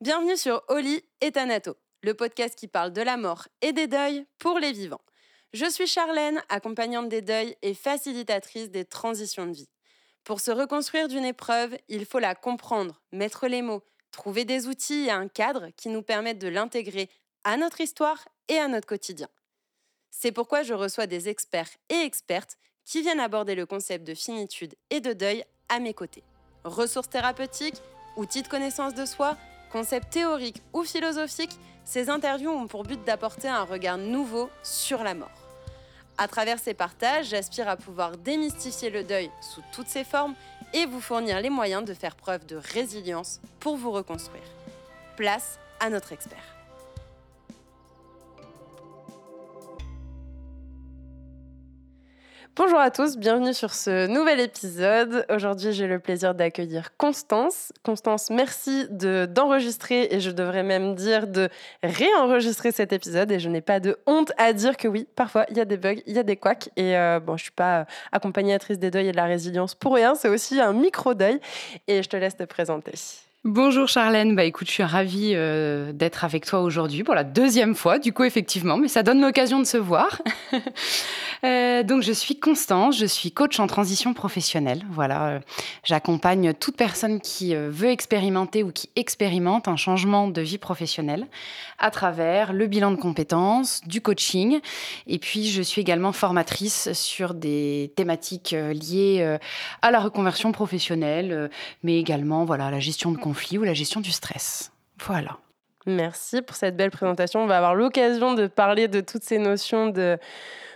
Bienvenue sur Oli et Thanato, le podcast qui parle de la mort et des deuils pour les vivants. Je suis Charlène, accompagnante des deuils et facilitatrice des transitions de vie. Pour se reconstruire d'une épreuve, il faut la comprendre, mettre les mots, trouver des outils et un cadre qui nous permettent de l'intégrer à notre histoire et à notre quotidien. C'est pourquoi je reçois des experts et expertes qui viennent aborder le concept de finitude et de deuil à mes côtés. Ressources thérapeutiques, outils de connaissance de soi, Concept théorique ou philosophique, ces interviews ont pour but d'apporter un regard nouveau sur la mort. À travers ces partages, j'aspire à pouvoir démystifier le deuil sous toutes ses formes et vous fournir les moyens de faire preuve de résilience pour vous reconstruire. Place à notre expert. Bonjour à tous, bienvenue sur ce nouvel épisode. Aujourd'hui, j'ai le plaisir d'accueillir Constance. Constance, merci d'enregistrer et je devrais même dire de réenregistrer cet épisode. Et je n'ai pas de honte à dire que oui, parfois il y a des bugs, il y a des couacs. Et euh, bon, je suis pas accompagnatrice des deuils et de la résilience pour rien. C'est aussi un micro deuil. Et je te laisse te présenter. Bonjour Charlène, bah écoute, je suis ravie euh, d'être avec toi aujourd'hui pour la deuxième fois, du coup effectivement, mais ça donne l'occasion de se voir. Euh, donc je suis Constance, je suis coach en transition professionnelle. Voilà, euh, j'accompagne toute personne qui veut expérimenter ou qui expérimente un changement de vie professionnelle à travers le bilan de compétences, du coaching, et puis je suis également formatrice sur des thématiques liées à la reconversion professionnelle, mais également voilà à la gestion de ou la gestion du stress. Voilà. Merci pour cette belle présentation. On va avoir l'occasion de parler de toutes ces notions de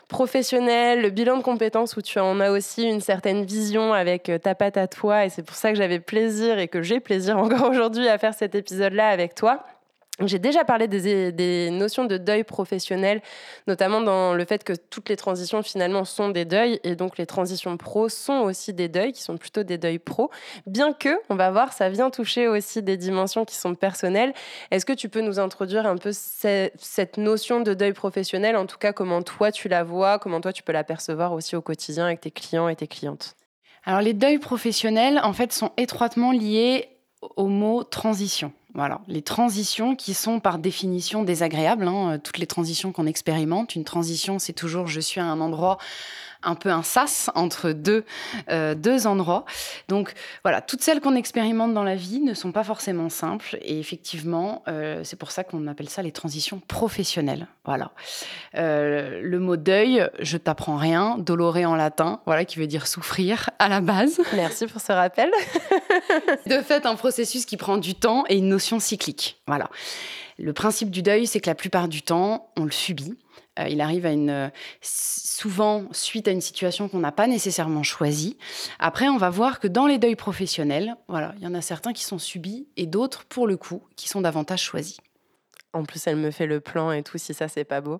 professionnel, le bilan de compétences où tu en as aussi une certaine vision avec euh, ta patte à toi et c'est pour ça que j'avais plaisir et que j'ai plaisir encore aujourd'hui à faire cet épisode-là avec toi. J'ai déjà parlé des, notions de deuil professionnel, notamment dans le fait que toutes les transitions finalement sont des deuils. Et donc les transitions pro sont aussi des deuils qui sont plutôt des deuils pro, bien que, on va voir, ça vient toucher aussi des dimensions qui sont personnelles. Est-ce que tu peux nous introduire un peu cette notion de deuil professionnel, en tout cas comment toi tu la vois, comment toi tu peux la percevoir aussi au quotidien avec tes clients et tes clientes? Alors les deuils professionnels, en fait, sont étroitement liés au mot transition. Voilà, les transitions qui sont par définition désagréables, hein, toutes les transitions qu'on expérimente. Une transition, c'est toujours je suis à un endroit un peu un sas entre deux, euh, deux endroits. Donc voilà, toutes celles qu'on expérimente dans la vie ne sont pas forcément simples. Et effectivement, euh, c'est pour ça qu'on appelle ça les transitions professionnelles. Voilà. Euh, le mot deuil, je t'apprends rien, doloré en latin, voilà, qui veut dire souffrir à la base. Merci pour ce rappel. De fait, un processus qui prend du temps et une notion cyclique. Voilà. Le principe du deuil, c'est que la plupart du temps, on le subit. Euh, il arrive à une, euh, souvent suite à une situation qu'on n'a pas nécessairement choisie. Après, on va voir que dans les deuils professionnels, voilà, il y en a certains qui sont subis et d'autres, pour le coup, qui sont davantage choisis. En plus, elle me fait le plan et tout, si ça, c'est pas beau.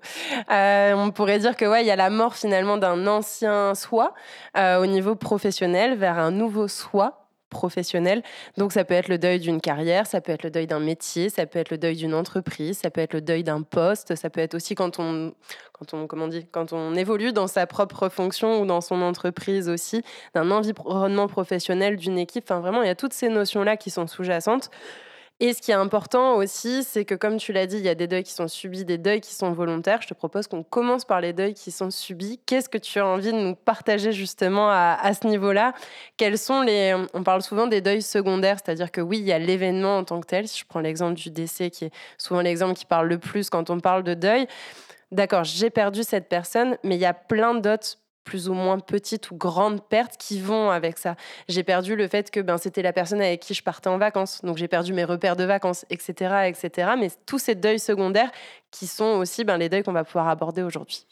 Euh, on pourrait dire que ouais, il y a la mort finalement d'un ancien soi au niveau professionnel vers un nouveau soi professionnel. Donc ça peut être le deuil d'une carrière, ça peut être le deuil d'un métier, ça peut être le deuil d'une entreprise, ça peut être le deuil d'un poste, ça peut être aussi quand on, quand on, comment dit, quand on évolue dans sa propre fonction ou dans son entreprise aussi, d'un environnement professionnel, d'une équipe. Enfin vraiment, il y a toutes ces notions-là qui sont sous-jacentes. Et ce qui est important aussi, c'est que comme tu l'as dit, il y a des deuils qui sont subis, des deuils qui sont volontaires. Je te propose qu'on commence par les deuils qui sont subis. Qu'est-ce que tu as envie de nous partager justement à, ce niveau-là? Quels sont les... On parle souvent des deuils secondaires, c'est-à-dire que oui, il y a l'événement en tant que tel. Si je prends l'exemple du décès, qui est souvent l'exemple qui parle le plus quand on parle de deuil. D'accord, j'ai perdu cette personne, mais il y a plein d'autres plus ou moins petites ou grandes pertes qui vont avec ça. J'ai perdu le fait que ben, c'était la personne avec qui je partais en vacances, donc j'ai perdu mes repères de vacances, etc. etc. Mais tous ces deuils secondaires qui sont aussi ben, les deuils qu'on va pouvoir aborder aujourd'hui.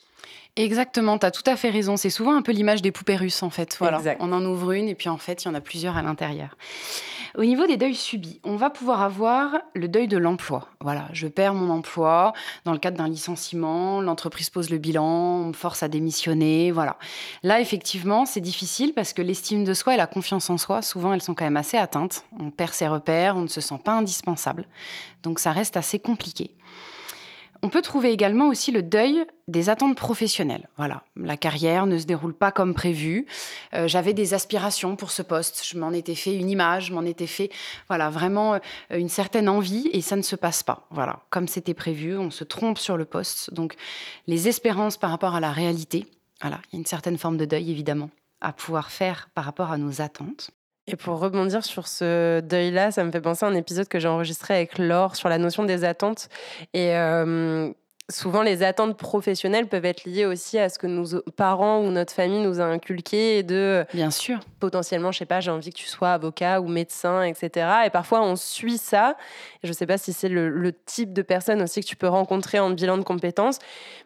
Exactement, tu as tout à fait raison. C'est souvent un peu l'image des poupées russes, en fait. Voilà. On en ouvre une et puis en fait, il y en a plusieurs à l'intérieur. Au niveau des deuils subis, on va pouvoir avoir le deuil de l'emploi. Voilà, je perds mon emploi dans le cadre d'un licenciement, l'entreprise pose le bilan, on me force à démissionner, voilà. Là, effectivement, c'est difficile parce que l'estime de soi et la confiance en soi, souvent, elles sont quand même assez atteintes. On perd ses repères, on ne se sent pas indispensable. Donc, ça reste assez compliqué. On peut trouver également aussi le deuil des attentes professionnelles. Voilà, la carrière ne se déroule pas comme prévu. Euh, j'avais des aspirations pour ce poste. Je m'en étais fait une image, je m'en étais fait, voilà, vraiment euh, une certaine envie et ça ne se passe pas. Voilà, comme c'était prévu, on se trompe sur le poste. Donc, les espérances par rapport à la réalité. Voilà, il y a une certaine forme de deuil évidemment à pouvoir faire par rapport à nos attentes. Et pour rebondir sur ce deuil-là, ça me fait penser à un épisode que j'ai enregistré avec Laure sur la notion des attentes. Et souvent, les attentes professionnelles peuvent être liées aussi à ce que nos parents ou notre famille nous a inculqué de. Bien sûr. Potentiellement, je sais pas, j'ai envie que tu sois avocat ou médecin, etc. Et parfois, on suit ça. Je ne sais pas si c'est le, le, type de personne aussi que tu peux rencontrer en bilan de compétences.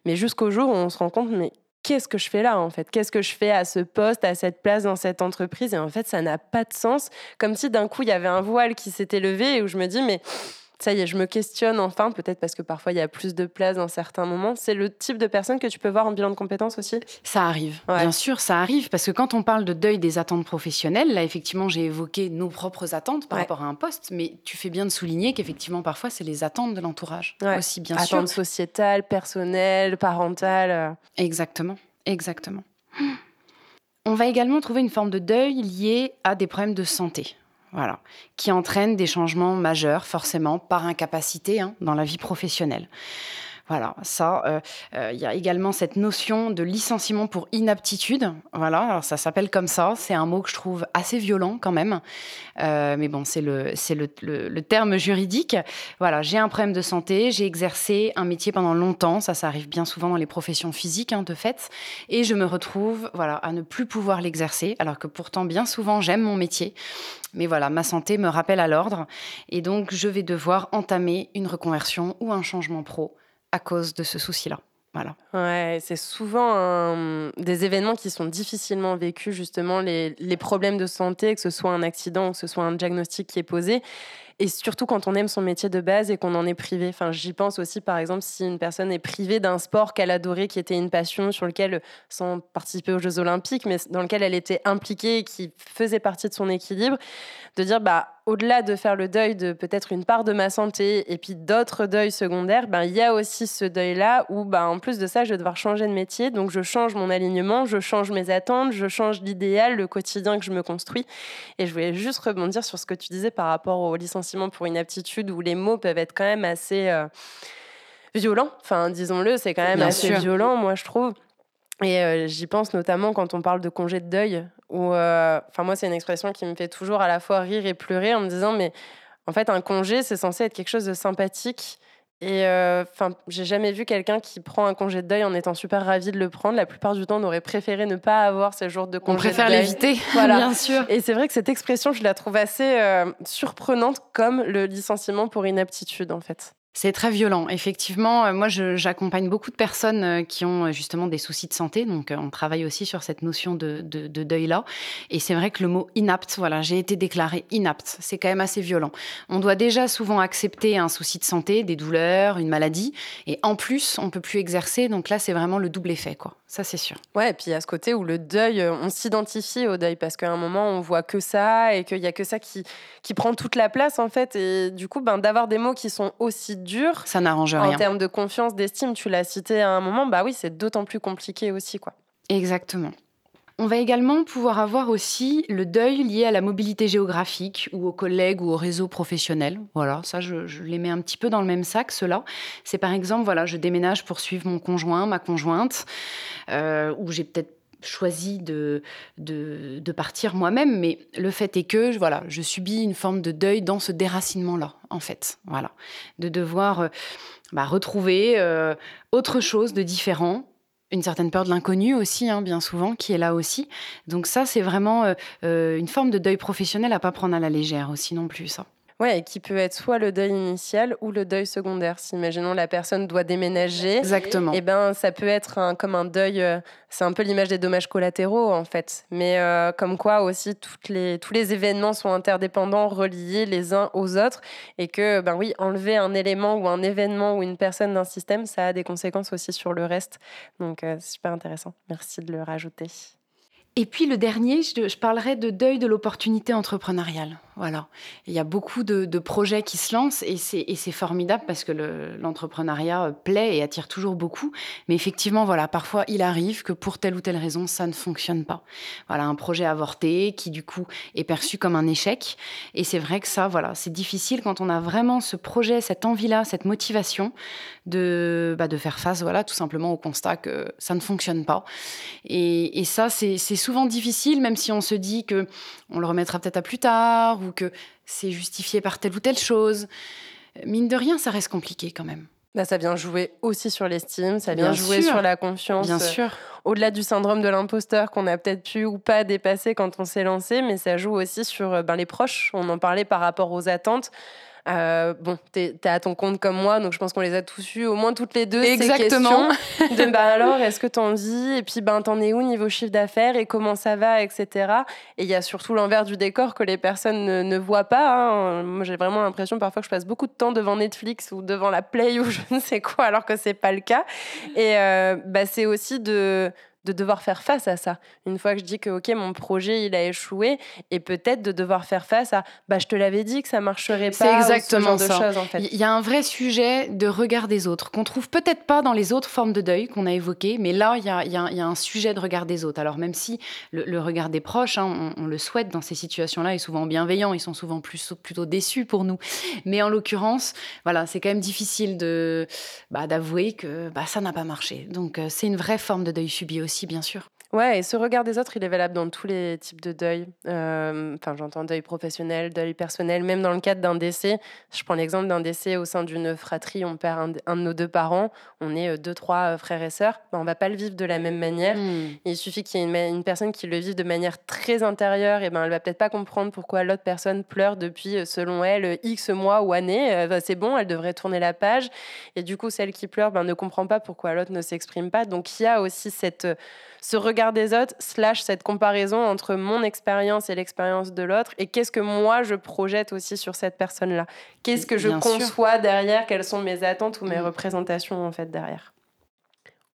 Mais jusqu'au jour où on se rend compte, mais qu'est-ce que je fais là en fait? Qu'est-ce que je fais à ce poste, à cette place dans cette entreprise? Et en fait, ça n'a pas de sens. Comme si d'un coup, il y avait un voile qui s'était levé et où je me dis, mais ça y est, je me questionne enfin, peut-être parce que parfois il y a plus de place dans certains moments. C'est le type de personne que tu peux voir en bilan de compétences aussi? Ça arrive, bien sûr, ça arrive, parce que quand on parle de deuil des attentes professionnelles, là effectivement j'ai évoqué nos propres attentes par rapport à un poste, mais tu fais bien de souligner qu'effectivement parfois c'est les attentes de l'entourage aussi, bien sûr. Attentes sociétales, personnelles, parentales. Exactement, exactement. On va également trouver une forme de deuil liée à des problèmes de santé voilà, qui entraîne des changements majeurs, forcément, par incapacité hein, dans la vie professionnelle. Voilà, ça, euh, euh, il y a également cette notion de licenciement pour inaptitude. Voilà, alors ça s'appelle comme ça. C'est un mot que je trouve assez violent quand même. Euh, mais bon, c'est le, terme juridique. Voilà, j'ai un problème de santé, j'ai exercé un métier pendant longtemps. Ça, ça arrive bien souvent dans les professions physiques, hein, de fait. Et je me retrouve, voilà, à ne plus pouvoir l'exercer, alors que pourtant, bien souvent, j'aime mon métier. Mais voilà, ma santé me rappelle à l'ordre. Et donc, je vais devoir entamer une reconversion ou un changement pro à cause de ce souci-là. Voilà. Ouais, c'est souvent des événements qui sont difficilement vécus, justement, les, les, problèmes de santé, que ce soit un accident que ce soit un diagnostic qui est posé. Et surtout quand on aime son métier de base et qu'on en est privé. Enfin, j'y pense aussi, par exemple, si une personne est privée d'un sport qu'elle adorait, qui était une passion, sur lequel, sans participer aux Jeux Olympiques, mais dans lequel elle était impliquée et qui faisait partie de son équilibre, de dire, bah, au-delà de faire le deuil de peut-être une part de ma santé et puis d'autres deuils secondaires, ben, il y a aussi ce deuil-là où, ben, en plus de ça, je vais devoir changer de métier. Donc, je change mon alignement, je change mes attentes, je change l'idéal, le quotidien que je me construis. Et je voulais juste rebondir sur ce que tu disais par rapport au licenciement pour inaptitude où les mots peuvent être quand même assez euh, violents. Enfin, disons-le, c'est quand même assez violent, moi, je trouve. Et euh, j'y pense notamment quand on parle de congé de deuil, où, euh, enfin, moi, c'est une expression qui me fait toujours à la fois rire et pleurer en me disant, mais en fait, un congé, c'est censé être quelque chose de sympathique. Et euh, enfin, j'ai jamais vu quelqu'un qui prend un congé de deuil en étant super ravi de le prendre. La plupart du temps, on aurait préféré ne pas avoir ce jour de congé. On préfère l'éviter, voilà. bien sûr. Et c'est vrai que cette expression, je la trouve assez surprenante, comme le licenciement pour inaptitude, en fait. C'est très violent, effectivement. Euh, moi, j'accompagne beaucoup de personnes euh, qui ont euh, justement des soucis de santé, donc on travaille aussi sur cette notion de, deuil-là. Et c'est vrai que le mot inapte, voilà, j'ai été déclarée inapte, c'est quand même assez violent. On doit déjà souvent accepter un souci de santé, des douleurs, une maladie, et en plus, on peut plus exercer. Donc là, c'est vraiment le double effet, quoi. Ça, c'est sûr. Ouais, et puis a ce côté où le deuil, on s'identifie au deuil parce qu'à un moment, on voit que ça et qu'il y a que ça qui, qui prend toute la place, en fait. Et du coup, ben, d'avoir des mots qui sont aussi dur. Ça n'arrange rien. En termes de confiance, d'estime, tu l'as cité à un moment, bah oui, c'est d'autant plus compliqué aussi, quoi. Exactement. On va également pouvoir avoir aussi le deuil lié à la mobilité géographique ou aux collègues ou au réseau professionnel. Voilà, ça, je, les mets un petit peu dans le même sac, cela. C'est par exemple, voilà, je déménage pour suivre mon conjoint, ma conjointe, euh, ou j'ai peut-être choisi de, de, partir moi-même, mais le fait est que voilà, je subis une forme de deuil dans ce déracinement-là, en fait. Voilà. De devoir euh, bah, retrouver euh, autre chose de différent, une certaine peur de l'inconnu aussi, hein, bien souvent, qui est là aussi. Donc ça, c'est vraiment euh, une forme de deuil professionnel à pas prendre à la légère aussi non plus. Ouais, et qui peut être soit le deuil initial ou le deuil secondaire. Si, imaginons, la personne doit déménager. Exactement. Et eh ben, ça peut être comme un deuil. Euh, c'est un peu l'image des dommages collatéraux, en fait. Mais euh, comme quoi aussi, toutes les, tous les événements sont interdépendants, reliés les uns aux autres. Et que, ben oui, enlever un élément ou un événement ou une personne d'un système, ça a des conséquences aussi sur le reste. Donc, euh, c'est super intéressant. Merci de le rajouter. Et puis le dernier, je, je parlerai de deuil de l'opportunité entrepreneuriale. Voilà. Il y a beaucoup de, projets qui se lancent et c'est formidable parce que l'entrepreneuriat plaît et attire toujours beaucoup. Mais effectivement, voilà, parfois il arrive que pour telle ou telle raison, ça ne fonctionne pas. Voilà, un projet avorté qui du coup est perçu comme un échec. Et c'est vrai que ça, voilà, c'est difficile quand on a vraiment ce projet, cette envie-là, cette motivation de, bah, de faire face, voilà, tout simplement au constat que ça ne fonctionne pas. Et, et ça, c'est souvent difficile, même si on se dit que on le remettra peut-être à plus tard ou que c'est justifié par telle ou telle chose. Mine de rien, ça reste compliqué quand même. Bah, ça vient jouer aussi sur l'estime, ça vient jouer sur la confiance. Bien sûr. Au-delà du syndrome de l'imposteur qu'on a peut-être pu ou pas dépasser quand on s'est lancé, mais ça joue aussi sur euh, ben, les proches. On en parlait par rapport aux attentes. Euh, bon, t'es es à ton compte comme moi, donc je pense qu'on les a tous eu, au moins toutes les deux. Exactement. Ces questions de bah alors, est-ce que t'en vis? Et puis, ben, t'en es où niveau chiffre d'affaires et comment ça va, etc. Et il y a surtout l'envers du décor que les personnes ne, voient pas. Hein. Moi, j'ai vraiment l'impression parfois que je passe beaucoup de temps devant Netflix ou devant la Play ou je ne sais quoi, alors que c'est pas le cas. Et euh, bah, c'est aussi de de devoir faire face à ça. Une fois que je dis que ok mon projet il a échoué et peut-être de devoir faire face à bah je te l'avais dit que ça marcherait pas. C'est exactement ce ça. en fait. Il y a un vrai sujet de regard des autres qu'on trouve peut-être pas dans les autres formes de deuil qu'on a évoquées, mais là il y a, y a, un sujet de regard des autres. Alors même si le, regard des proches, hein, on, le souhaite dans ces situations-là, est souvent bienveillant, ils sont souvent plus plutôt déçus pour nous. Mais en l'occurrence, voilà, c'est quand même difficile de bah, d'avouer que bah, ça n'a pas marché. Donc euh, c'est une vraie forme de deuil subi aussi bien sûr. Ouais, et ce regard des autres, il est valable dans tous les types de deuil. Euh, enfin, j'entends deuil professionnel, deuil personnel, même dans le cadre d'un décès. Je prends l'exemple d'un décès au sein d'une fratrie, on perd un, de nos deux parents, on est euh, deux, trois euh, frères et sœurs. Ben, on va pas le vivre de la même manière. Hmm. Il suffit qu'il y ait une, personne qui le vive de manière très intérieure, et ben elle va peut-être pas comprendre pourquoi l'autre personne pleure depuis, selon elle, X mois ou années. Ben, c'est bon, elle devrait tourner la page. Et du coup, celle qui pleure ben, ne comprend pas pourquoi l'autre ne s'exprime pas. Donc il y a aussi cette ce regard des autres, slash cette comparaison entre mon expérience et l'expérience de l'autre, et qu'est-ce que moi je projette aussi sur cette personne-là. Qu'est-ce que je conçois derrière, quelles sont mes attentes ou mes mm. représentations en fait derrière?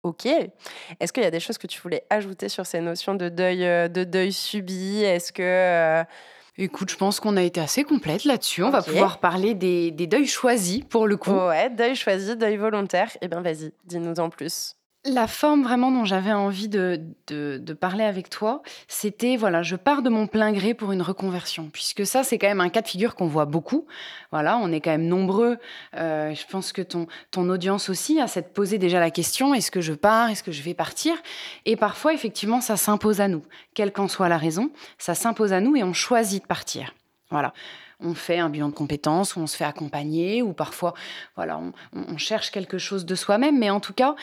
Ok. Est-ce qu'il y a des choses que tu voulais ajouter sur ces notions de deuil, euh, de deuil subi? Est-ce que euh, Écoute, je pense qu'on a été assez complète là-dessus. On va pouvoir parler des, des, deuils choisis pour le coup. Ouais, deuil choisi, deuil volontaire. Eh bien, vas-y, dis-nous en plus. La forme vraiment dont j'avais envie de, parler avec toi, c'était voilà, je pars de mon plein gré pour une reconversion, puisque ça c'est quand même un cas de figure qu'on voit beaucoup. Voilà, on est quand même nombreux. Euh, je pense que ton, audience aussi a cette posé déjà la question est-ce que je pars, est-ce que je vais partir? Et parfois effectivement ça s'impose à nous, quelle qu'en soit la raison, ça s'impose à nous et on choisit de partir. Voilà on fait un bilan de compétences, ou on se fait accompagner, ou parfois, voilà, on cherche quelque chose de soi-même. Mais en tout cas,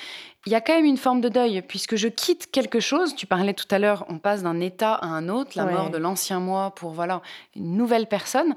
il y a quand même une forme de deuil, puisque je quitte quelque chose. Tu parlais tout à l'heure, on passe d'un état à un autre, la mort de l'ancien moi pour voilà une nouvelle personne.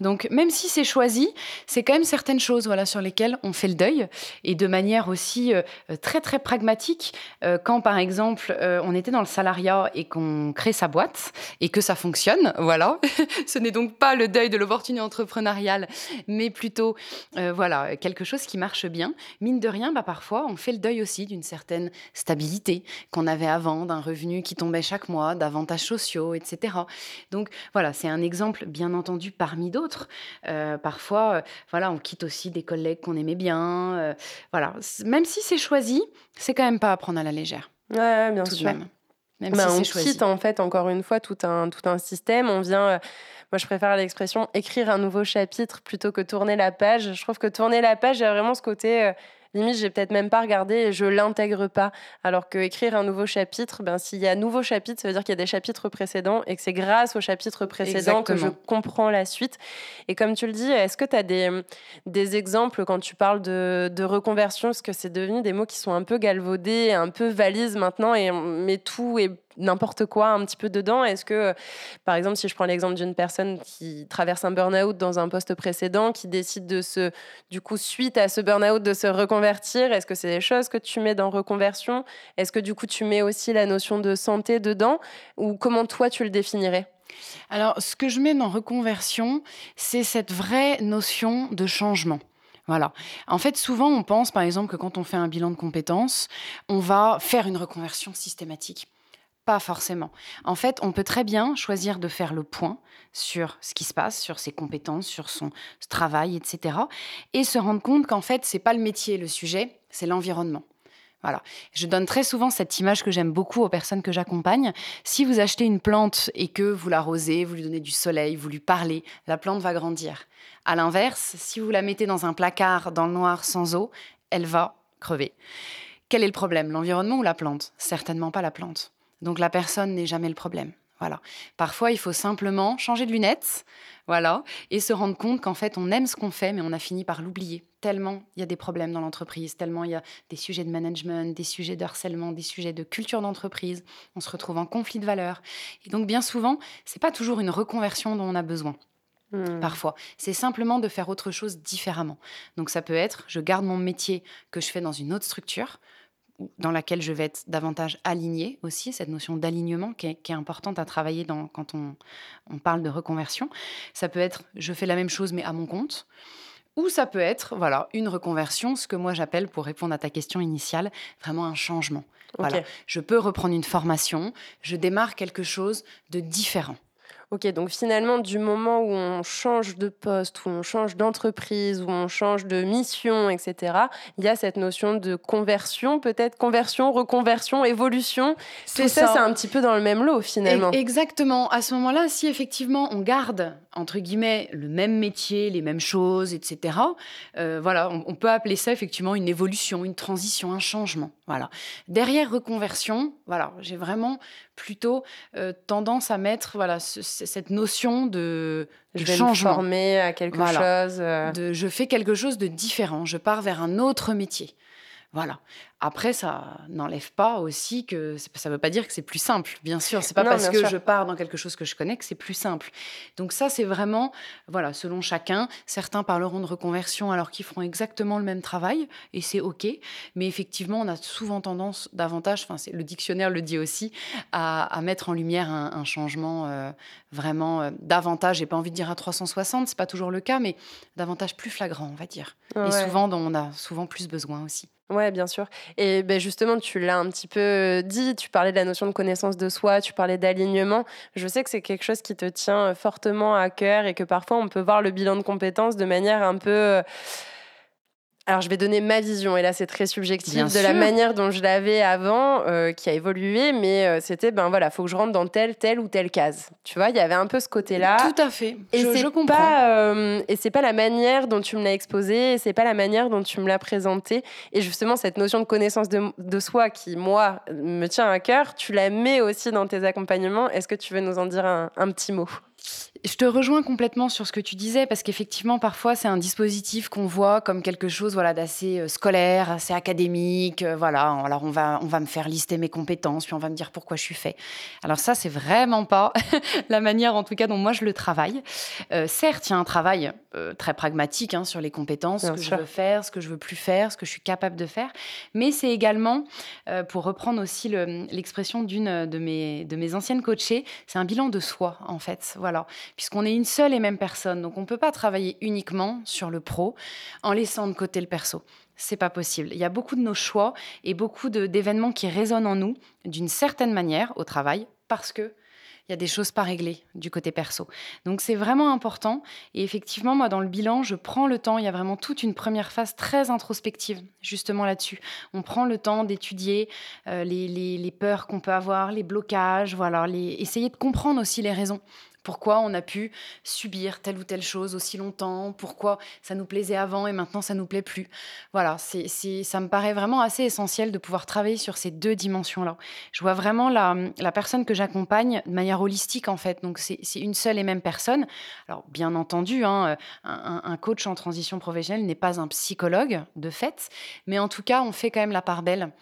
Donc même si c'est choisi, c'est quand même certaines choses voilà sur lesquelles on fait le deuil et de manière aussi euh, très très pragmatique. Euh, quand par exemple euh, on était dans le salariat et qu'on crée sa boîte et que ça fonctionne, voilà, ce n'est donc pas le deuil de l'opportunité entrepreneuriale, mais plutôt voilà quelque chose qui marche bien. Mine de rien, bah parfois on fait le deuil aussi d'une certaine stabilité qu'on avait avant, d'un revenu qui tombait chaque mois, d'avantages sociaux, etc. Donc voilà, c'est un exemple bien entendu parmi d'autres. Euh, parfois, euh, voilà, on quitte aussi des collègues qu'on aimait bien. Euh, voilà, même si c'est choisi, c'est quand même pas à prendre à la légère. Ouais, bien sûr. Même. Même bah, si on quitte en fait encore une fois tout un, tout un système. On vient, moi je préfère l'expression écrire un nouveau chapitre plutôt que tourner la page. Je trouve que tourner la page, il y a vraiment ce côté limite, j'ai peut-être même pas regardé et je l'intègre pas. Alors que écrire un nouveau chapitre, ben, s'il y a un nouveau chapitre, ça veut dire qu'il y a des chapitres précédents et que c'est grâce au chapitre précédent que je comprends la suite. Et comme tu le dis, est-ce que tu as des, des exemples quand tu parles de, de reconversion? Parce que c'est devenu des mots qui sont un peu galvaudés, un peu valises maintenant, et mais tout est n'importe quoi un petit peu dedans Est-ce que, par exemple, si je prends l'exemple d'une personne qui traverse un burn-out dans un poste précédent, qui décide de se, du coup, suite à ce burn-out, de se reconvertir, est-ce que c'est des choses que tu mets dans reconversion? Est-ce que du coup, tu mets aussi la notion de santé dedans? Ou comment toi, tu le définirais? Alors, ce que je mets dans reconversion, c'est cette vraie notion de changement. Voilà. En fait, souvent, on pense, par exemple, que quand on fait un bilan de compétences, on va faire une reconversion systématique. Pas forcément. En fait, on peut très bien choisir de faire le point sur ce qui se passe, sur ses compétences, sur son travail, etc. Et se rendre compte qu'en fait, c'est pas le métier le sujet, c'est l'environnement. Voilà. Je donne très souvent cette image que j'aime beaucoup aux personnes que j'accompagne. Si vous achetez une plante et que vous l'arrosez, vous lui donnez du soleil, vous lui parlez, la plante va grandir. À l'inverse, si vous la mettez dans un placard dans le noir sans eau, elle va crever. Quel est le problème? L'environnement ou la plante? Certainement pas la plante. Donc la personne n'est jamais le problème. Voilà. Parfois, il faut simplement changer de lunettes, voilà, et se rendre compte qu'en fait, on aime ce qu'on fait, mais on a fini par l'oublier. Tellement il y a des problèmes dans l'entreprise, tellement il y a des sujets de management, des sujets de harcèlement, des sujets de culture d'entreprise. On se retrouve en conflit de valeurs. Et donc, bien souvent, c'est pas toujours une reconversion dont on a besoin. Hmm. Parfois, c'est simplement de faire autre chose différemment. Donc, ça peut être, je garde mon métier que je fais dans une autre structure, dans laquelle je vais être davantage alignée aussi, cette notion d'alignement qui, est, importante à travailler dans, quand on, parle de reconversion. Ça peut être je fais la même chose mais à mon compte. Ou ça peut être voilà une reconversion, ce que moi j'appelle, pour répondre à ta question initiale, vraiment un changement. Voilà. Je peux reprendre une formation, je démarre quelque chose de différent. Ok, donc finalement, du moment où on change de poste, où on change d'entreprise, où on change de mission, etc., il y a cette notion de conversion, peut-être conversion, reconversion, évolution. Tout ça, c'est un petit peu dans le même lot finalement. exactement. À ce moment-là, si effectivement on garde, entre guillemets, le même métier, les mêmes choses, etc., euh, voilà, on, peut appeler ça effectivement une évolution, une transition, un changement. Voilà. Derrière reconversion, voilà, j'ai vraiment plutôt euh, tendance à mettre voilà cette notion de, je vais changement. Me former à quelque chose. Euh. De, je fais quelque chose de différent. Je pars vers un autre métier. Voilà. Après, ça n'enlève pas aussi que ça ne veut pas dire que c'est plus simple. Bien sûr, c'est pas parce que je pars dans quelque chose que je connais que c'est plus simple. Donc ça, c'est vraiment, voilà, selon chacun. Certains parleront de reconversion alors qu'ils feront exactement le même travail et c'est ok. Mais effectivement, on a souvent tendance davantage, enfin, le dictionnaire le dit aussi, à, mettre en lumière un, changement euh, vraiment euh, davantage. J'ai pas envie de dire à 360, c'est pas toujours le cas, mais davantage plus flagrant, on va dire. Et souvent, dont on a souvent plus besoin aussi. Ouais, bien sûr. Et ben justement, tu l'as un petit peu dit, tu parlais de la notion de connaissance de soi, tu parlais d'alignement. Je sais que c'est quelque chose qui te tient fortement à cœur et que parfois on peut voir le bilan de compétences de manière un peu alors, je vais donner ma vision, et là, c'est très subjectif, de la manière dont je l'avais avant, euh, qui a évolué, mais euh, c'était, ben voilà, faut que je rentre dans telle, telle ou telle case. Tu vois, il y avait un peu ce côté-là. Tout à fait. Et je, je comprends. Pas, euh, et c'est pas la manière dont tu me l'as exposé, et c'est pas la manière dont tu me l'as présenté. Et justement, cette notion de connaissance de, de, soi qui, moi, me tient à cœur, tu la mets aussi dans tes accompagnements. Est-ce que tu veux nous en dire un, un petit mot? Je te rejoins complètement sur ce que tu disais parce qu'effectivement parfois c'est un dispositif qu'on voit comme quelque chose voilà d'assez euh, scolaire, assez académique, euh, voilà. Alors on va on va me faire lister mes compétences puis on va me dire pourquoi je suis fait. Alors ça c'est vraiment pas la manière en tout cas dont moi je le travaille. Euh, certes il y a un travail très pragmatique hein, sur les compétences, ce que je veux faire, ce que je veux plus faire, ce que je suis capable de faire, mais c'est également pour reprendre aussi l'expression d'une de mes de mes anciennes coachées, c'est un bilan de soi en fait. Voilà puisqu'on est une seule et même personne. Donc on ne peut pas travailler uniquement sur le pro en laissant de côté le perso. C'est pas possible. Il y a beaucoup de nos choix et beaucoup d'événements qui résonnent en nous d'une certaine manière au travail parce que il y a des choses pas réglées du côté perso. Donc c'est vraiment important. Et effectivement, moi, dans le bilan, je prends le temps. Il y a vraiment toute une première phase très introspective, justement là-dessus. On prend le temps d'étudier euh, les, les, peurs qu'on peut avoir, les blocages, voilà, les, essayer de comprendre aussi les raisons pourquoi on a pu subir telle ou telle chose aussi longtemps, pourquoi ça nous plaisait avant et maintenant ça nous plaît plus. Voilà, ça me paraît vraiment assez essentiel de pouvoir travailler sur ces deux dimensions-là. Je vois vraiment la, la personne que j'accompagne de manière holistique en fait, donc c'est, une seule et même personne. Alors bien entendu, hein, un, coach en transition professionnelle n'est pas un psychologue de fait, mais en tout cas on fait quand même la part belle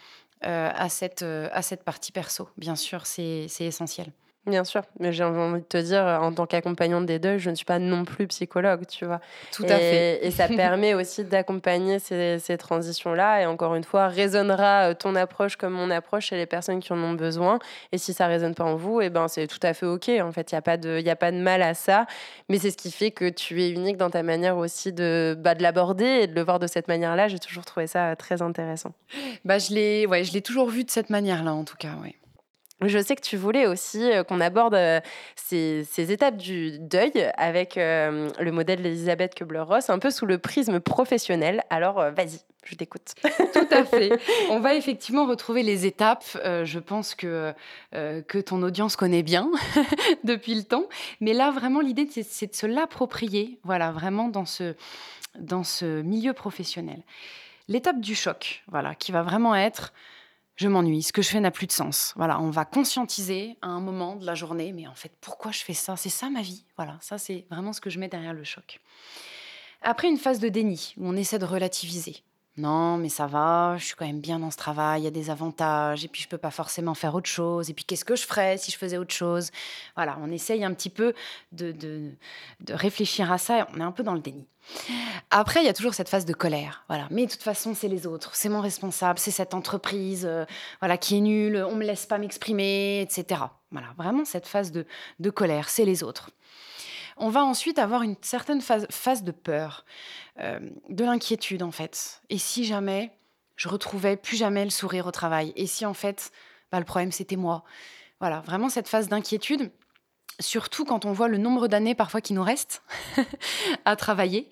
euh, à, cette, euh, à cette partie perso. Bien sûr, c'est essentiel. Bien sûr, mais j'ai envie de te dire, en tant qu'accompagnante des deuils, je ne suis pas non plus psychologue, tu vois. Tout à fait. Et ça permet aussi d'accompagner ces, ces transitions-là. Et encore une fois, résonnera euh, ton approche comme mon approche chez les personnes qui en ont besoin. Et si ça résonne pas en vous, et eh ben c'est tout à fait ok. En fait, il n'y a pas de, il a pas de mal à ça. Mais c'est ce qui fait que tu es unique dans ta manière aussi de, bah, de l'aborder et de le voir de cette manière-là. J'ai toujours trouvé ça euh, très intéressant. Bah, je l'ai, ouais, je toujours vu de cette manière-là, en tout cas, ouais. Je sais que tu voulais aussi euh, qu'on aborde euh, ces, étapes du deuil avec euh, le modèle d'Elisabeth Kubler-Ross, un peu sous le prisme professionnel. Alors, vas-y, je t'écoute. Tout à fait. On va effectivement retrouver les étapes. je pense que, que ton audience connaît bien depuis le temps. Mais là, vraiment, l'idée, c'est de se l'approprier, voilà, vraiment dans ce, dans ce milieu professionnel. L'étape du choc, voilà, qui va vraiment être je m'ennuie, ce que je fais n'a plus de sens. Voilà, on va conscientiser à un moment de la journée, mais en fait, pourquoi je fais ça? C'est ça ma vie. Voilà, ça c'est vraiment ce que je mets derrière le choc. Après une phase de déni, où on essaie de relativiser. Non, mais ça va, je suis quand même bien dans ce travail, il y a des avantages, et puis je peux pas forcément faire autre chose, et puis qu'est-ce que je ferais si je faisais autre chose? Voilà, on essaye un petit peu de, de, de réfléchir à ça, et on est un peu dans le déni. Après, il y a toujours cette phase de colère. Voilà. Mais de toute façon, c'est les autres, c'est mon responsable, c'est cette entreprise euh, voilà, qui est nulle, on me laisse pas m'exprimer, etc. Voilà, vraiment cette phase de, de colère, c'est les autres. On va ensuite avoir une certaine phase, de peur, euh, de l'inquiétude en fait. Et si jamais je retrouvais plus jamais le sourire au travail Et si en fait, bah, le problème c'était moi Voilà, vraiment cette phase d'inquiétude surtout quand on voit le nombre d'années parfois qui nous restent à travailler.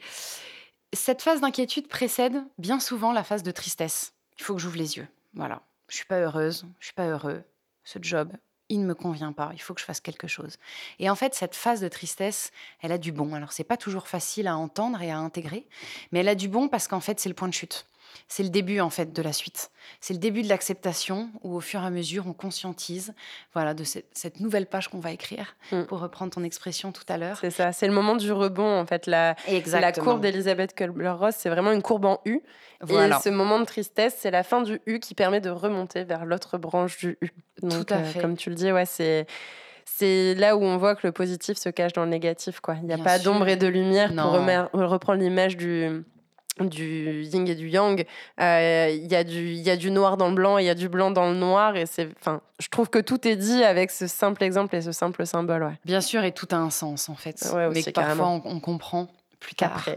Cette phase d'inquiétude précède bien souvent la phase de tristesse. Il faut que j'ouvre les yeux. Voilà. Je suis pas heureuse, je suis pas heureux. Ce job, il ne me convient pas, il faut que je fasse quelque chose. Et en fait, cette phase de tristesse, elle a du bon. Alors, c'est pas toujours facile à entendre et à intégrer, mais elle a du bon parce qu'en fait, c'est le point de chute c'est le début en fait de la suite. C'est le début de l'acceptation où au fur et à mesure on conscientise voilà de cette, nouvelle page qu'on va écrire mm. pour reprendre ton expression tout à l'heure. C'est ça, c'est le moment du rebond en fait. La, la courbe d'Elisabeth Kubler-Ross, c'est vraiment une courbe en U. Et ce moment de tristesse, c'est la fin du U qui permet de remonter vers l'autre branche du U. tout à euh, fait. comme tu le dis, ouais, c'est c'est là où on voit que le positif se cache dans le négatif. Quoi. Il n'y a pas d'ombre et de lumière pour reprendre l'image du, du yin et du yang. Euh, il y, a du, y a du noir dans le blanc et il y a du blanc dans le noir. Et c'est, enfin, je trouve que tout est dit avec ce simple exemple et ce simple symbole. Ouais. Bien sûr, et tout a un sens en fait. mais parfois on, comprend plus tard.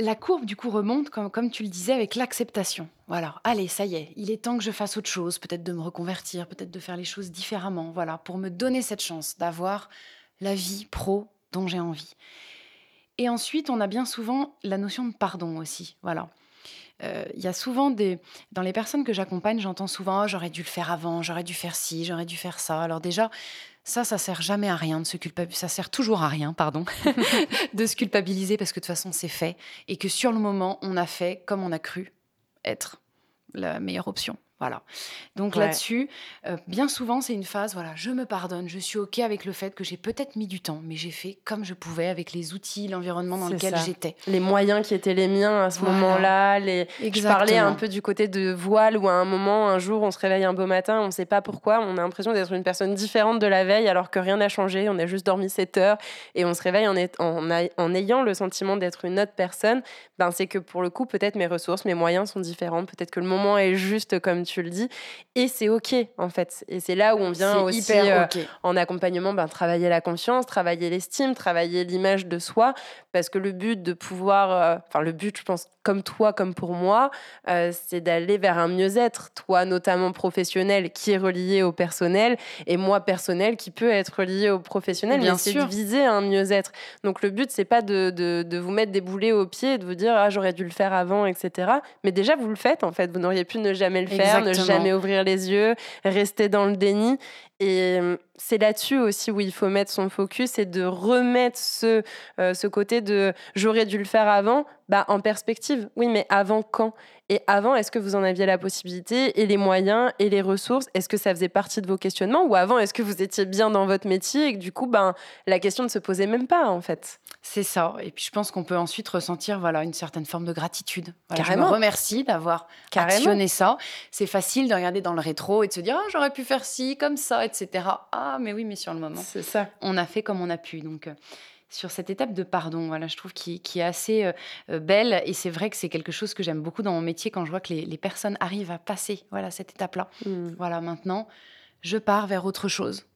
La courbe du coup remonte, comme, comme tu le disais, avec l'acceptation. Voilà, allez, ça y est, il est temps que je fasse autre chose, peut-être de me reconvertir, peut-être de faire les choses différemment, voilà, pour me donner cette chance d'avoir la vie pro dont j'ai envie. Et ensuite, on a bien souvent la notion de pardon aussi. Voilà. Euh, il y a souvent des. Dans les personnes que j'accompagne, j'entends souvent oh, j'aurais dû le faire avant, j'aurais dû faire ci, j'aurais dû faire ça. Alors, déjà, ça, ça sert jamais à rien de se culpabiliser. Ça sert toujours à rien, pardon, de se culpabiliser parce que de toute façon, c'est fait. Et que sur le moment, on a fait comme on a cru être la meilleure option. Voilà. Donc là-dessus, euh, bien souvent, c'est une phase, voilà, je me pardonne, je suis OK avec le fait que j'ai peut-être mis du temps, mais j'ai fait comme je pouvais avec les outils, l'environnement dans lequel j'étais. Les moyens qui étaient les miens à ce moment-là. Les... Je parlais un peu du côté de voile où à un moment, un jour, on se réveille un beau matin, on ne sait pas pourquoi, on a l'impression d'être une personne différente de la veille alors que rien n'a changé, on a juste dormi 7 heures et on se réveille en, en, en ayant le sentiment d'être une autre personne. Ben, c'est que pour le coup, peut-être mes ressources, mes moyens sont différents, peut-être que le moment est juste comme tu tu le dis. Et c'est OK, en fait. Et c'est là où on vient aussi, euh, en accompagnement, ben, travailler la confiance, travailler l'estime, travailler l'image de soi. Parce que le but de pouvoir, euh, enfin, le but, je pense, comme toi, comme pour moi, euh, c'est d'aller vers un mieux-être. Toi, notamment professionnel, qui est relié au personnel, et moi, personnel, qui peut être relié au professionnel. Bien mais c'est de viser un mieux-être. Donc, le but, c'est pas de, de, de, vous mettre des boulets aux pieds et de vous dire, ah, j'aurais dû le faire avant, etc. Mais déjà, vous le faites, en fait. Vous n'auriez pu ne jamais le faire ne jamais ouvrir les yeux, rester dans le déni. Et euh, c'est là-dessus aussi où il faut mettre son focus et de remettre ce, euh, ce côté de j'aurais dû le faire avant bah, en perspective. Oui, mais avant quand? Et avant, est-ce que vous en aviez la possibilité et les moyens et les ressources? Est-ce que ça faisait partie de vos questionnements Ou avant, est-ce que vous étiez bien dans votre métier et que du coup, ben, la question ne se posait même pas en fait? C'est ça. Et puis je pense qu'on peut ensuite ressentir voilà, une certaine forme de gratitude. Carrément. Je me remercie d'avoir actionné ça. C'est facile de regarder dans le rétro et de se dire ah, j'aurais pu faire ci, comme ça, etc. Ah, mais oui, mais sur le moment, c'est ça. On a fait comme on a pu. Donc, euh, sur cette étape de pardon, voilà, je trouve qui, est assez euh, euh, belle et c'est vrai que c'est quelque chose que j'aime beaucoup dans mon métier quand je vois que les, personnes arrivent à passer voilà cette étape-là. Mmh. Voilà, maintenant, je pars vers autre chose.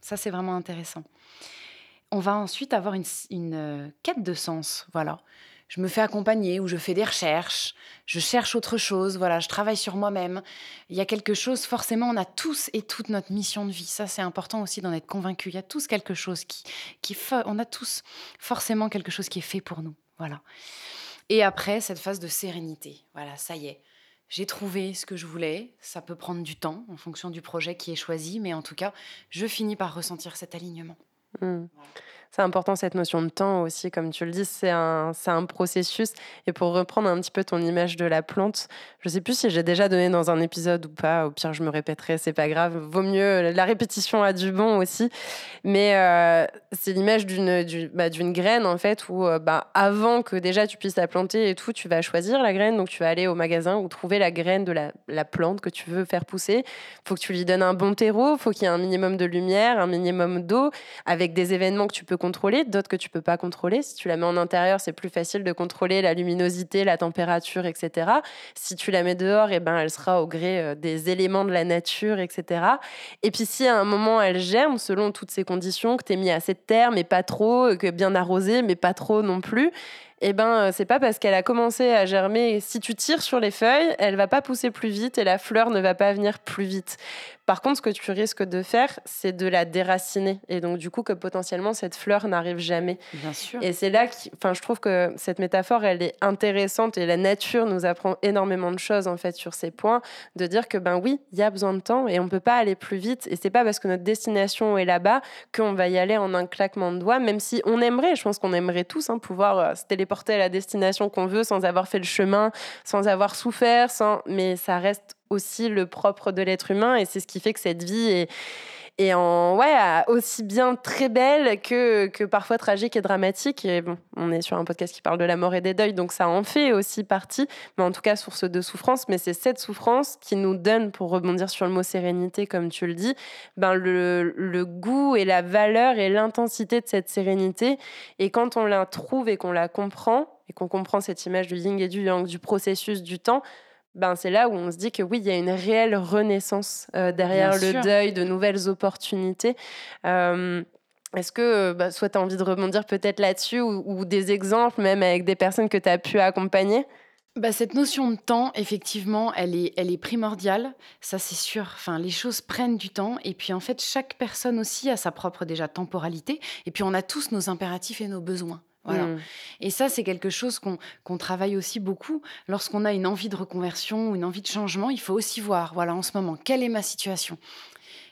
Ça, c'est vraiment intéressant. On va ensuite avoir une, quête de sens, voilà. Je me fais accompagner ou je fais des recherches, je cherche autre chose, voilà, je travaille sur moi-même. Il y a quelque chose, forcément, on a tous et toute notre mission de vie. Ça, c'est important aussi d'en être convaincu. Il y a tous quelque chose qui, qui, on a tous forcément quelque chose qui est fait pour nous, voilà. Et après, cette phase de sérénité, voilà, ça y est. J'ai trouvé ce que je voulais. Ça peut prendre du temps en fonction du projet qui est choisi, mais en tout cas, je finis par ressentir cet alignement. Mmh. C'est important cette notion de temps aussi, comme tu le dis, c'est un, un processus. Et pour reprendre un petit peu ton image de la plante, je sais plus si j'ai déjà donné dans un épisode ou pas, au pire je me répéterai, c'est pas grave, vaut mieux, la répétition a du bon aussi. Mais euh, c'est l'image d'une, bah, d'une graine en fait, où euh, bah, avant que déjà tu puisses la planter et tout, tu vas choisir la graine, donc tu vas aller au magasin ou trouver la graine de la, la plante que tu veux faire pousser. Faut que tu lui donnes un bon terreau, il faut qu'il y ait un minimum de lumière, un minimum d'eau, avec des événements que tu peux d'autres que tu peux pas contrôler. Si tu la mets en intérieur, c'est plus facile de contrôler la luminosité, la température, etc. Si tu la mets dehors, et eh ben, elle sera au gré euh, des éléments de la nature, etc. Et puis si à un moment elle germe, selon toutes ces conditions, que tu es mis assez de terre, mais pas trop, que bien arrosé, mais pas trop non plus, eh ben, euh, c'est pas parce qu'elle a commencé à germer. Si tu tires sur les feuilles, elle va pas pousser plus vite et la fleur ne va pas venir plus vite. Par contre, ce que tu risques de faire, c'est de la déraciner. Et donc, du coup, que potentiellement, cette fleur n'arrive jamais. Bien sûr. Et c'est là que je trouve que cette métaphore, elle est intéressante et la nature nous apprend énormément de choses, en fait, sur ces points. De dire que, ben oui, il y a besoin de temps et on peut pas aller plus vite. Et c'est pas parce que notre destination est là-bas qu'on va y aller en un claquement de doigts, même si on aimerait, je pense qu'on aimerait tous hein, pouvoir euh, se téléporter à la destination qu'on veut sans avoir fait le chemin, sans avoir souffert, sans... mais ça reste aussi le propre de l'être humain et c'est ce qui fait que cette vie est, et en ouais aussi bien très belle que, que parfois tragique et dramatique. Et bon on est sur un podcast qui parle de la mort et des deuils donc ça en fait aussi partie. Mais en tout cas source de souffrance. Mais c'est cette souffrance qui nous donne pour rebondir sur le mot sérénité comme tu le dis ben le, le goût et la valeur et l'intensité de cette sérénité. Et quand on la trouve et qu'on la comprend et qu'on comprend cette image du yin et du yang du processus du temps ben c'est là où on se dit que oui, il y a une réelle renaissance euh, derrière le deuil, de nouvelles opportunités. Euh, est-ce que bah, soit tu as envie de rebondir peut-être là-dessus ou, des exemples, même avec des personnes que tu as pu accompagner? Bah, cette notion de temps, effectivement, elle est, elle est primordiale, ça c'est sûr. Enfin, les choses prennent du temps, et puis en fait, chaque personne aussi a sa propre déjà temporalité, et puis on a tous nos impératifs et nos besoins. Voilà. Mmh. Et ça, c'est quelque chose qu'on travaille aussi beaucoup. Lorsqu'on a une envie de reconversion ou une envie de changement, il faut aussi voir, voilà, en ce moment, quelle est ma situation?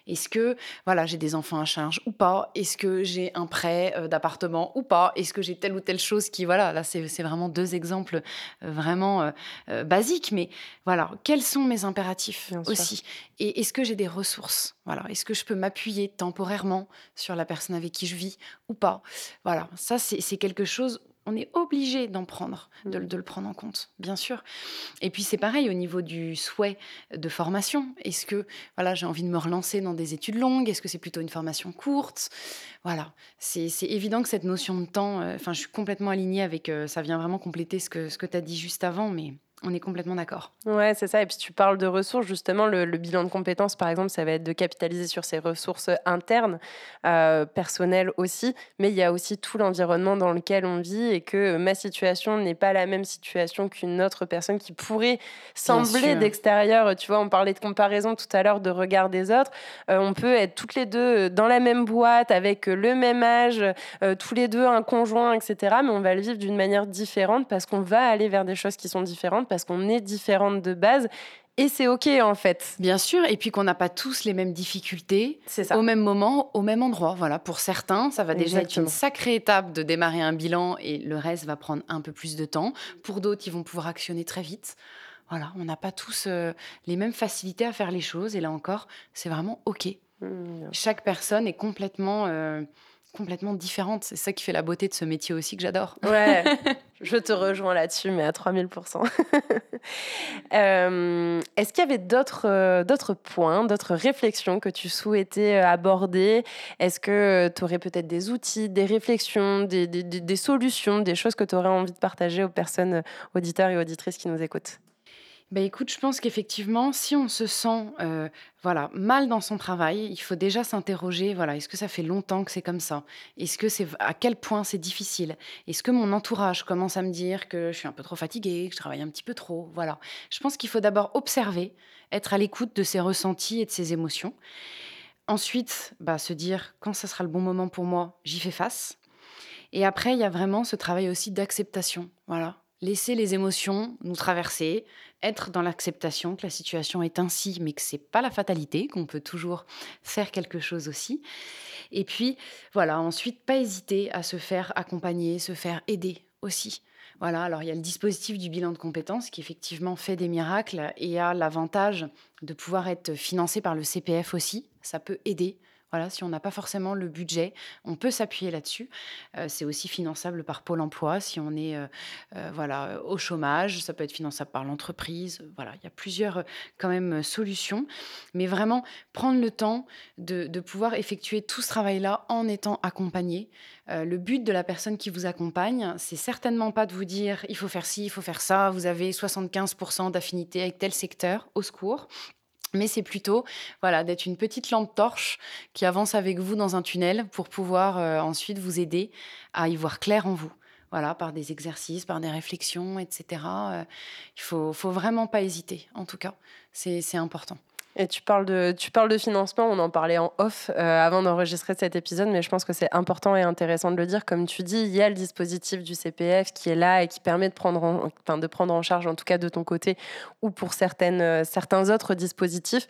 Est-ce que voilà, j'ai des enfants à charge ou pas? Est-ce que j'ai un prêt euh, d'appartement ou pas? Est-ce que j'ai telle ou telle chose qui voilà, là c'est vraiment deux exemples euh, vraiment euh, basiques. Mais voilà, quels sont mes impératifs aussi? Et est-ce que j'ai des ressources? Voilà, est-ce que je peux m'appuyer temporairement sur la personne avec qui je vis ou pas? Voilà, ça c'est quelque chose on est obligé d'en prendre, mmh. de, le prendre en compte, bien sûr. Et puis c'est pareil au niveau du souhait de formation. Est-ce que voilà, j'ai envie de me relancer dans des études longues? Est-ce que c'est plutôt une formation courte? Voilà, c'est évident que cette notion de temps, euh, enfin, je suis complètement alignée avec. Euh, ça vient vraiment compléter ce que, ce que tu as dit juste avant, mais on est complètement d'accord. Ouais, c'est ça. Et puis tu parles de ressources, justement, le, bilan de compétences, par exemple, ça va être de capitaliser sur ses ressources internes, euh, personnelles aussi, mais il y a aussi tout l'environnement dans lequel on vit et que ma situation n'est pas la même situation qu'une autre personne qui pourrait sembler d'extérieur. Tu vois, on parlait de comparaison tout à l'heure, de regard des autres. Euh, on peut être toutes les deux dans la même boîte, avec le même âge, euh, tous les deux un conjoint, etc. Mais on va le vivre d'une manière différente parce qu'on va aller vers des choses qui sont différentes parce qu'on est différente de base. Et c'est OK en fait. Bien sûr, et puis qu'on n'a pas tous les mêmes difficultés au même moment, au même endroit. Voilà, pour certains, ça va déjà être une sacrée étape de démarrer un bilan et le reste va prendre un peu plus de temps. Pour d'autres, ils vont pouvoir actionner très vite. Voilà, on n'a pas tous euh, les mêmes facilités à faire les choses et là encore, c'est vraiment OK. Mmh, Chaque personne est complètement euh, complètement différente. C'est ça qui fait la beauté de ce métier aussi que j'adore. Ouais, je te rejoins là-dessus, mais à 3000%. euh, Est-ce qu'il y avait d'autres euh, d'autres points, d'autres réflexions que tu souhaitais euh, aborder? Est-ce que tu aurais peut-être des outils, des réflexions, des, des, des solutions, des choses que tu aurais envie de partager aux personnes, auditeurs et auditrices qui nous écoutent? Bah écoute, je pense qu'effectivement, si on se sent euh, voilà mal dans son travail, il faut déjà s'interroger. Voilà, est-ce que ça fait longtemps que c'est comme ça? Est-ce que c'est à quel point c'est difficile? Est-ce que mon entourage commence à me dire que je suis un peu trop fatiguée, que je travaille un petit peu trop? Voilà, je pense qu'il faut d'abord observer, être à l'écoute de ses ressentis et de ses émotions. Ensuite, bah, se dire quand ça sera le bon moment pour moi, j'y fais face. Et après, il y a vraiment ce travail aussi d'acceptation. Voilà, laisser les émotions nous traverser, être dans l'acceptation que la situation est ainsi, mais que c'est pas la fatalité, qu'on peut toujours faire quelque chose aussi. Et puis, voilà, ensuite, pas hésiter à se faire accompagner, se faire aider aussi. Voilà, alors il y a le dispositif du bilan de compétences qui effectivement fait des miracles et a l'avantage de pouvoir être financé par le CPF aussi. Ça peut aider voilà, si on n'a pas forcément le budget, on peut s'appuyer là-dessus. Euh, c'est aussi finançable par Pôle Emploi si on est euh, euh, voilà au chômage. Ça peut être finançable par l'entreprise. Voilà, il y a plusieurs quand même solutions. Mais vraiment prendre le temps de, de pouvoir effectuer tout ce travail-là en étant accompagné. le but de la personne qui vous accompagne, c'est certainement pas de vous dire il faut faire ci, il faut faire ça. Vous avez 75% d'affinité avec tel secteur. Au secours mais c'est plutôt voilà d'être une petite lampe torche qui avance avec vous dans un tunnel pour pouvoir euh, ensuite vous aider à y voir clair en vous. Voilà, par des exercices, par des réflexions, etc. Euh, il faut, faut vraiment pas hésiter, en tout cas. C'est important. Et tu parles, de, financement, on en parlait en off euh, avant d'enregistrer cet épisode, mais je pense que c'est important et intéressant de le dire. Comme tu dis, il y a le dispositif du CPF qui est là et qui permet de prendre en, charge, en tout cas de ton côté, ou pour euh, certains autres dispositifs.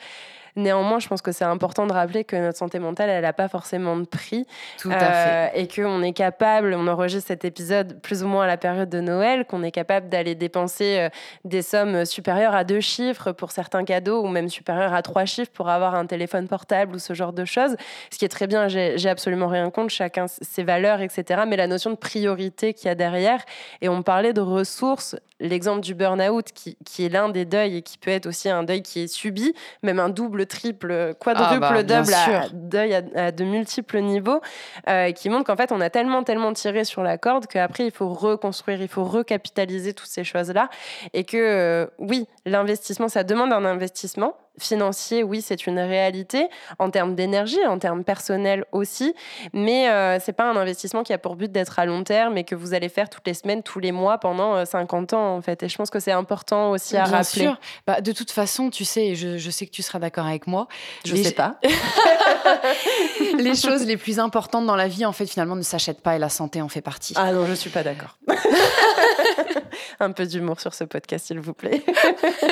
Néanmoins, je pense que c'est important de rappeler que notre santé mentale, elle n'a pas forcément de prix. Tout à fait. Euh, et qu'on est capable, on enregistre cet épisode plus ou moins à la période de Noël, qu'on est capable d'aller dépenser euh, des sommes supérieures à deux chiffres pour certains cadeaux ou même supérieures à trois chiffres pour avoir un téléphone portable ou ce genre de choses. Ce qui est très bien, j'ai absolument rien contre, chacun ses valeurs, etc. Mais la notion de priorité qu'il y a derrière, et on parlait de ressources, l'exemple du burn-out qui, qui est l'un des deuils et qui peut être aussi un deuil qui est subi, même un double triple, quadruple, ah bah, double, à, deuil à, de multiples niveaux, euh, qui montre qu'en fait, on a tellement, tellement tiré sur la corde qu'après, il faut reconstruire, il faut recapitaliser toutes ces choses-là. Et que, euh, oui, l'investissement, ça demande un investissement, financier, oui, c'est une réalité en termes d'énergie, en termes personnels aussi, mais euh, c'est pas un investissement qui a pour but d'être à long terme et que vous allez faire toutes les semaines, tous les mois pendant 50 euh, ans en fait. Et je pense que c'est important aussi à Bien rappeler. Sûr. Bah, de toute façon, tu sais, je, je, sais que tu seras d'accord avec moi. Je ne sais pas. les choses les plus importantes dans la vie, en fait, finalement, ne s'achètent pas et la santé en fait partie. Ah non, je suis pas d'accord. un peu d'humour sur ce podcast, s'il vous plaît.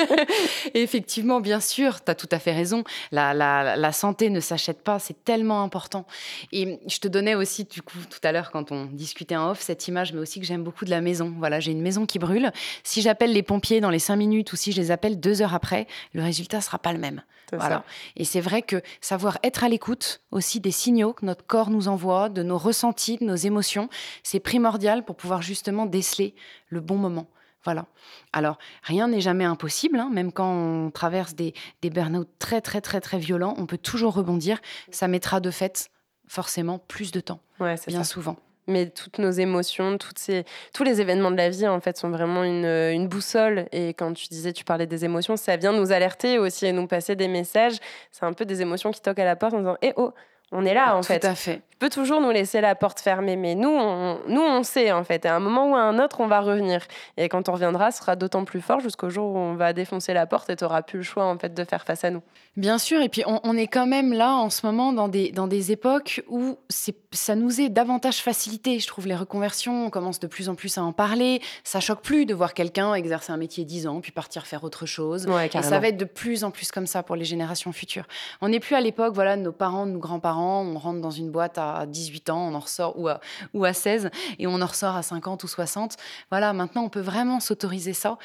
effectivement, bien sûr, tu as tout à fait raison. La, la, la santé ne s'achète pas, c'est tellement important. Et je te donnais aussi, du coup, tout à l'heure, quand on discutait en off, cette image, mais aussi que j'aime beaucoup de la maison. Voilà, j'ai une maison qui brûle. Si j'appelle les pompiers dans les cinq minutes ou si je les appelle deux heures après, le résultat sera pas le même. Voilà. Et c'est vrai que savoir être à l'écoute aussi des signaux que notre corps nous envoie, de nos ressentis, de nos émotions, c'est primordial pour pouvoir justement déceler le bon moment. Voilà. Alors, rien n'est jamais impossible, hein. même quand on traverse des, des burn-out très, très, très, très violents, on peut toujours rebondir. Ça mettra de fait forcément plus de temps, ouais, bien souvent. Mais toutes nos émotions, toutes ces, tous les événements de la vie, en fait, sont vraiment une, une, boussole. Et quand tu disais, tu parlais des émotions, ça vient nous alerter aussi et nous passer des messages. C'est un peu des émotions qui toquent à la porte en disant Eh oh, on est là, en fait. Tout à fait peut toujours nous laisser la porte fermée, mais nous, on, nous, on sait en fait. À un moment ou à un autre, on va revenir. Et quand on reviendra, ce sera d'autant plus fort jusqu'au jour où on va défoncer la porte et tu n'auras plus le choix en fait de faire face à nous. Bien sûr, et puis on, est quand même là en ce moment dans des, dans des époques où ça nous est davantage facilité. Je trouve les reconversions, on commence de plus en plus à en parler. Ça choque plus de voir quelqu'un exercer un métier 10 ans, puis partir faire autre chose. et ça va être de plus en plus comme ça pour les générations futures. On n'est plus à l'époque voilà, de nos parents, de nos grands-parents, on rentre dans une boîte à à 18 ans, on en ressort, ou à, ou à 16, et on en ressort à 50 ou 60. Voilà, maintenant, on peut vraiment s'autoriser ça.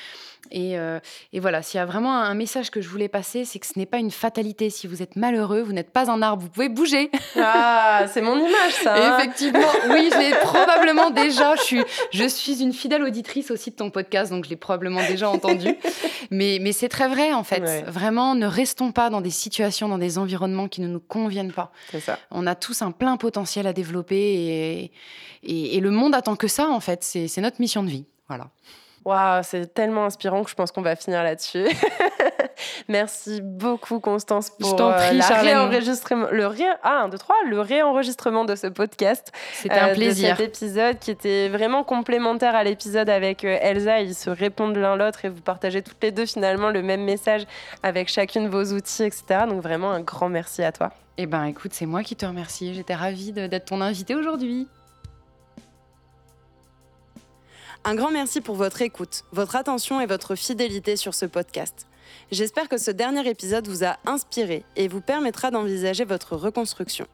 Et, euh, et voilà, s'il y a vraiment un message que je voulais passer, c'est que ce n'est pas une fatalité. Si vous êtes malheureux, vous n'êtes pas un arbre, vous pouvez bouger. Ah, c'est mon image, ça. Hein. Effectivement, oui, je l'ai probablement déjà. Je suis, je suis une fidèle auditrice aussi de ton podcast, donc je l'ai probablement déjà entendu. Mais, mais c'est très vrai, en fait. Vraiment, ne restons pas dans des situations, dans des environnements qui ne nous conviennent pas. C'est ça. On a tous un plein potentiel à développer et le monde attend que ça, en fait. C'est notre mission de vie. Voilà. Waouh, c'est tellement inspirant que je pense qu'on va finir là-dessus. Merci beaucoup, Constance, pour euh, réenregistrement, le ré... ah, 1, 2, 3, le réenregistrement de ce podcast. C'était un plaisir. De cet épisode qui était vraiment complémentaire à l'épisode avec euh, Elsa. Ils se répondent l'un l'autre et vous partagez toutes les deux finalement le même message avec chacune vos outils, etc. Donc vraiment un grand merci à toi. Eh ben, écoute, c'est moi qui te remercie. J'étais ravie d'être ton invité aujourd'hui. Un grand merci pour votre écoute, votre attention et votre fidélité sur ce podcast. J'espère que ce dernier épisode vous a inspiré et vous permettra d'envisager votre reconstruction.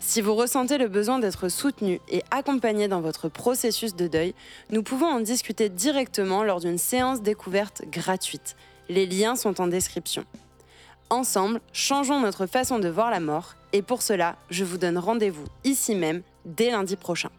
Si vous ressentez le besoin d'être soutenu et accompagné dans votre processus de deuil, nous pouvons en discuter directement lors d'une séance découverte gratuite. Les liens sont en description. Ensemble, changeons notre façon de voir la mort et pour cela, je vous donne rendez-vous ici même dès lundi prochain.